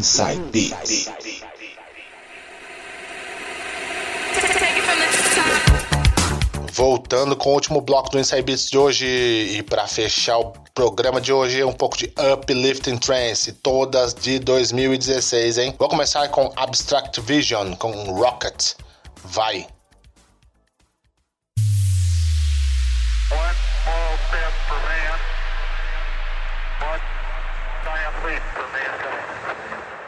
Inside Beats. Voltando com o último bloco do Inside Beats de hoje e para fechar o programa de hoje, um pouco de Uplifting Trance, todas de 2016, hein? Vou começar com Abstract Vision, com Rocket. Vai! I am pleased for mankind.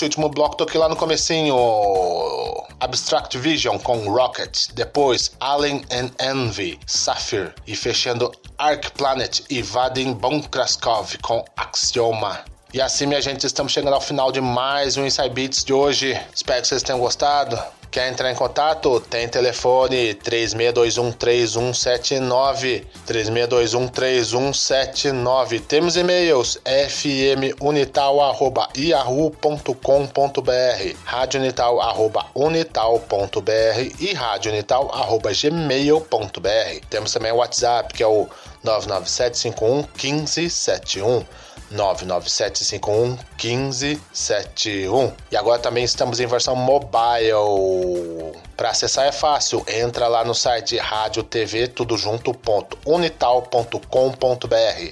Neste último bloco toquei lá no comecinho Abstract Vision com Rocket, depois Alien and Envy, Sapphire e fechando Arc Planet e Vadim Bonkraskov com Axioma. E assim, minha gente, estamos chegando ao final de mais um Inside Beats de hoje. Espero que vocês tenham gostado. Quer entrar em contato? Tem telefone 36213179. 36213179. Temos e-mails fmunital@yahoo.com.br, radionital@unital.br e radionital@gmail.br. Temos também o WhatsApp, que é o 99751 1571. 99751 1571. E agora também estamos em versão mobile. Para acessar é fácil, entra lá no site rádio TV tudo.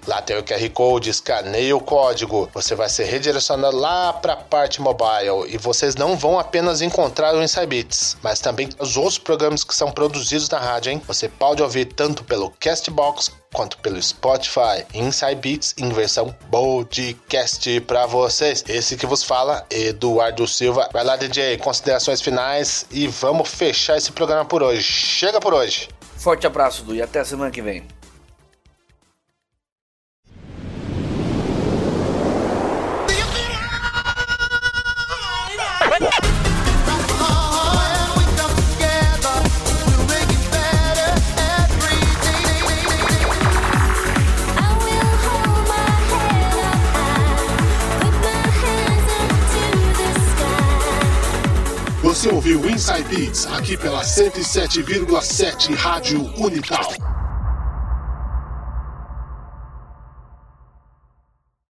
Lá tem o QR Code, escaneia o código, você vai ser redirecionado lá para a parte mobile e vocês não vão apenas encontrar o Inside mas também os outros programas que são produzidos na rádio, hein? Você pode ouvir tanto pelo Castbox quanto pelo Spotify. Inside Beats em versão podcast para vocês. Esse que vos fala, Eduardo Silva. Vai lá, DJ, considerações finais e vamos fechar esse programa por hoje. Chega por hoje. Forte abraço, Du, e até semana que vem. Aqui pela 107,7 Rádio Unital.